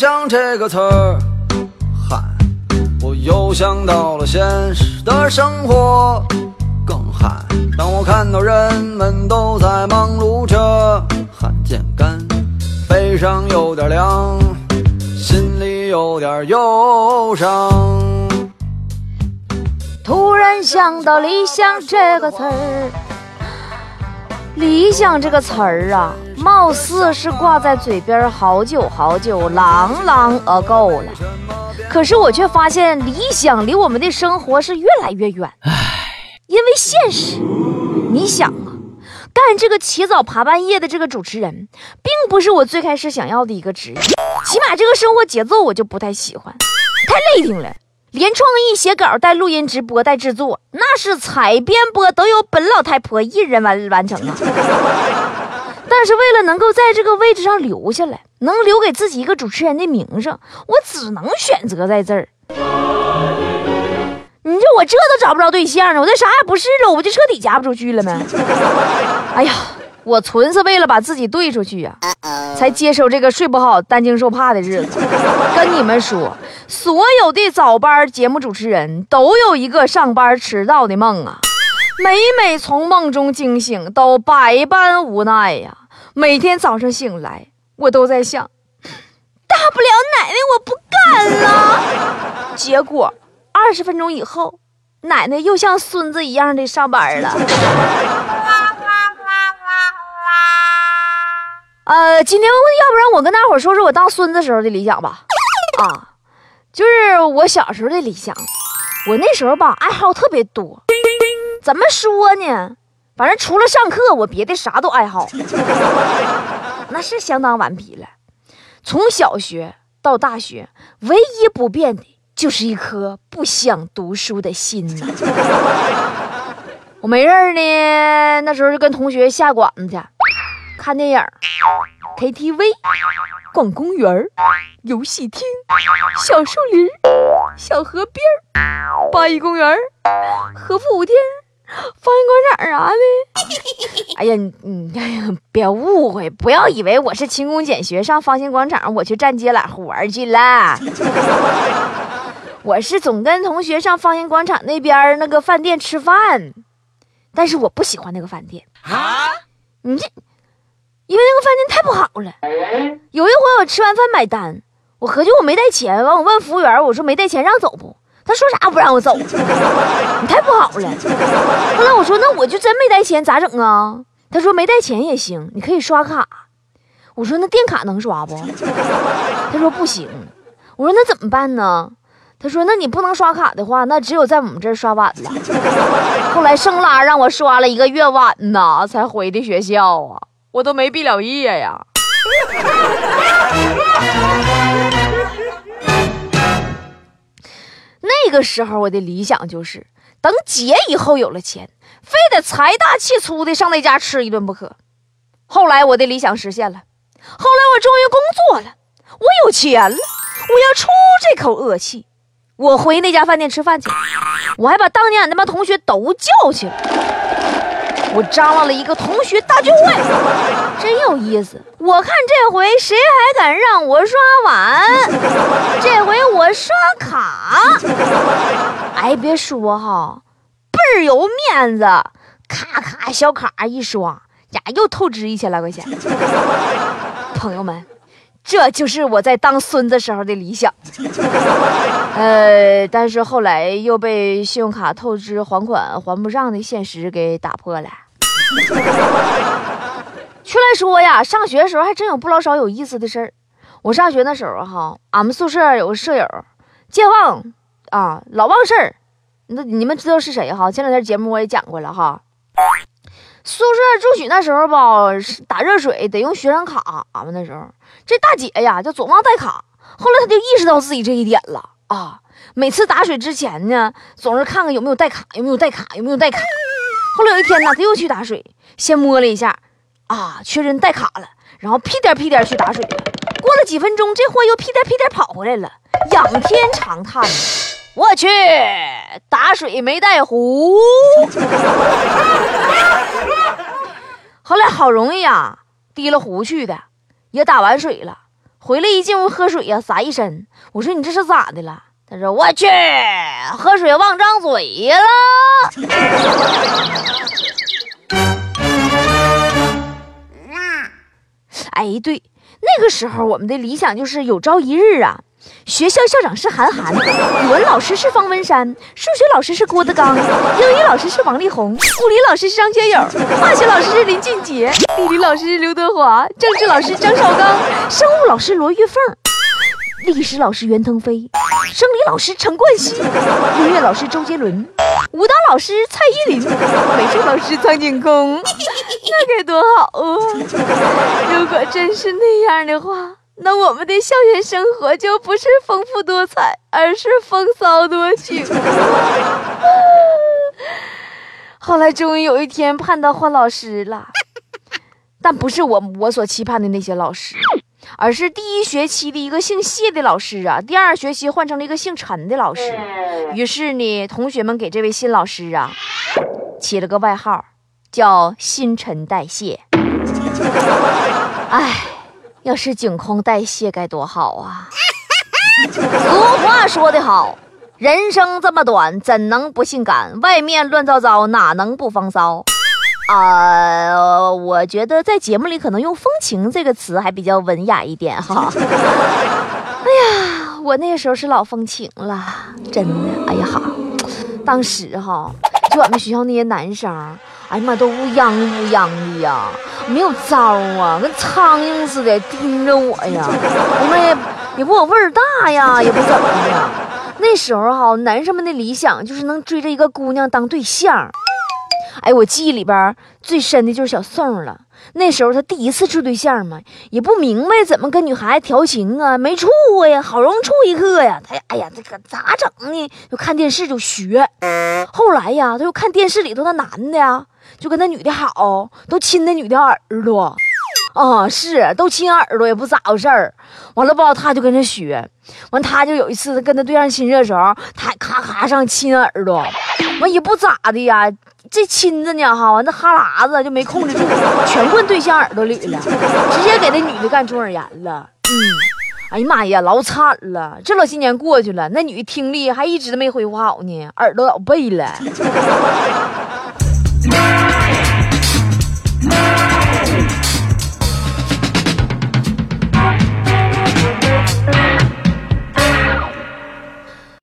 想这个词儿，嗨，我又想到了现实的生活。更嗨，当我看到人们都在忙碌着，汗渐干，背上有点凉，心里有点忧伤。突然想到理想这个词儿，理想这个词儿啊，貌似是挂在嘴边好久好久，long long ago 了。可是我却发现，理想离我们的生活是越来越远。因为现实，你想啊，干这个起早爬半夜的这个主持人，并不是我最开始想要的一个职业。起码这个生活节奏我就不太喜欢，太累挺了。连创意、写稿、带录音、直播、带制作，那是采编播都由本老太婆一人完完成啊。但是为了能够在这个位置上留下来，能留给自己一个主持人的名声，我只能选择在这儿。你说我这都找不着对象了，我这啥也不是了，我不就彻底嫁不出去了吗？哎呀，我纯是为了把自己兑出去呀，才接受这个睡不好、担惊受怕的日子。跟你们说，所有的早班节目主持人都有一个上班迟到的梦啊，每每从梦中惊醒，都百般无奈呀。每天早上醒来，我都在想，大不了奶奶我不干了，结果。二十分钟以后，奶奶又像孙子一样的上班了。呃，今天要不然我跟大伙说说我当孙子时候的理想吧。啊，就是我小时候的理想。我那时候吧，爱好特别多。怎么说呢？反正除了上课，我别的啥都爱好。那是相当顽皮了。从小学到大学，唯一不变的。就是一颗不想读书的心呐！我没事儿呢，那时候就跟同学下馆子去，看电影、KTV、逛公园、游戏厅、小树林、小河边、八一公园、和富舞厅、放心广场啥的。哎呀，你你哎呀别误会，不要以为我是勤工俭学上方兴广场，我去站街揽活去了。我是总跟同学上方兴广场那边那个饭店吃饭，但是我不喜欢那个饭店啊！你这，因为那个饭店太不好了。有一回我吃完饭买单，我合计我没带钱，完我问服务员，我说没带钱让走不？他说啥不让我走？你太不好了。后来我说那我就真没带钱咋整啊？他说没带钱也行，你可以刷卡。我说那电卡能刷不？他说不行。我说那怎么办呢？他说：“那你不能刷卡的话，那只有在我们这儿刷碗了。”后来生拉让我刷了一个月碗呢，才回的学校啊，我都没毕了业呀。那个时候我的理想就是，等姐以后有了钱，非得财大气粗的上那家吃一顿不可。后来我的理想实现了，后来我终于工作了，我有钱了，我要出这口恶气。我回那家饭店吃饭去，我还把当年俺那帮同学都叫去了。我张罗了一个同学大聚会，真有意思。我看这回谁还敢让我刷碗？这回我刷卡。哎，别说哈，倍儿有面子，咔咔小卡一刷，呀，又透支一千来块钱。朋友们。这就是我在当孙子时候的理想，呃，但是后来又被信用卡透支还款还不上的现实给打破了。出来说呀，上学的时候还真有不老少有意思的事儿。我上学那时候哈，俺们宿舍有个舍友，健忘啊，老忘事儿。那你们知道是谁哈？前两天节目我也讲过了哈。宿舍住许那时候吧，打热水得用学生卡。俺们那时候，这大姐呀就总忘带卡。后来她就意识到自己这一点了啊，每次打水之前呢，总是看看有没有带卡，有没有带卡，有没有带卡。后来有一天呢，她又去打水，先摸了一下，啊，确认带卡了，然后屁颠屁颠去打水了。过了几分钟，这货又屁颠屁颠跑回来了，仰天长叹：“我去，打水没带壶。”后来好容易啊，提了壶去的，也打完水了，回来一进屋喝水呀，洒一身。我说你这是咋的了？他说我去，喝水忘张嘴了。哎，对，那个时候我们的理想就是有朝一日啊。学校校长是韩寒，语文老师是方文山，数学老师是郭德纲，英语老师是王力宏，物理老师是张学友，化学老师是林俊杰，地理老师是刘德华，政治老师张绍刚，生物老师罗玉凤，历史老师袁腾飞，生理老师陈冠希，音乐老师周杰伦，舞蹈老师蔡依林，美术老师苍井空，那该多好啊！如果真是那样的话。那我们的校园生活就不是丰富多彩，而是风骚多情。后来终于有一天盼到换老师了，但不是我我所期盼的那些老师，而是第一学期的一个姓谢的老师啊，第二学期换成了一个姓陈的老师。于是呢，同学们给这位新老师啊起了个外号，叫新陈代谢。哎。要是井空代谢该多好啊！俗话说得好，人生这么短，怎能不性感？外面乱糟糟，哪能不风骚？啊，我觉得在节目里可能用“风情”这个词还比较文雅一点哈。哎呀，我那个时候是老风情了，真的。哎呀哈，当时哈，就俺们学校那些男生。哎呀妈，都乌泱乌泱的呀，没有招啊，跟苍蝇似的盯着我呀。我们也不我味儿大呀，也不怎么的。那时候哈，男生们的理想就是能追着一个姑娘当对象。哎，我记忆里边最深的就是小宋了。那时候他第一次处对象嘛，也不明白怎么跟女孩子调情啊，没处过呀，好容易处一个呀，他哎呀，这个咋整呢？就看电视就学。后来呀，他又看电视里头那男的呀。就跟那女的好，都亲那女的耳朵，啊，是都亲耳朵也不咋回事儿。完了吧，他就跟着学，完他就有一次跟他对象亲热的时候，他咔咔上亲耳朵，完也不咋的呀，这亲着呢哈，完那哈喇子就没控制住，全灌对象耳朵里了，直接给那女的干中耳炎了。嗯，哎呀妈呀，老惨了，这老些年过去了，那女的听力还一直没恢复好呢，耳朵老背了。Thank you.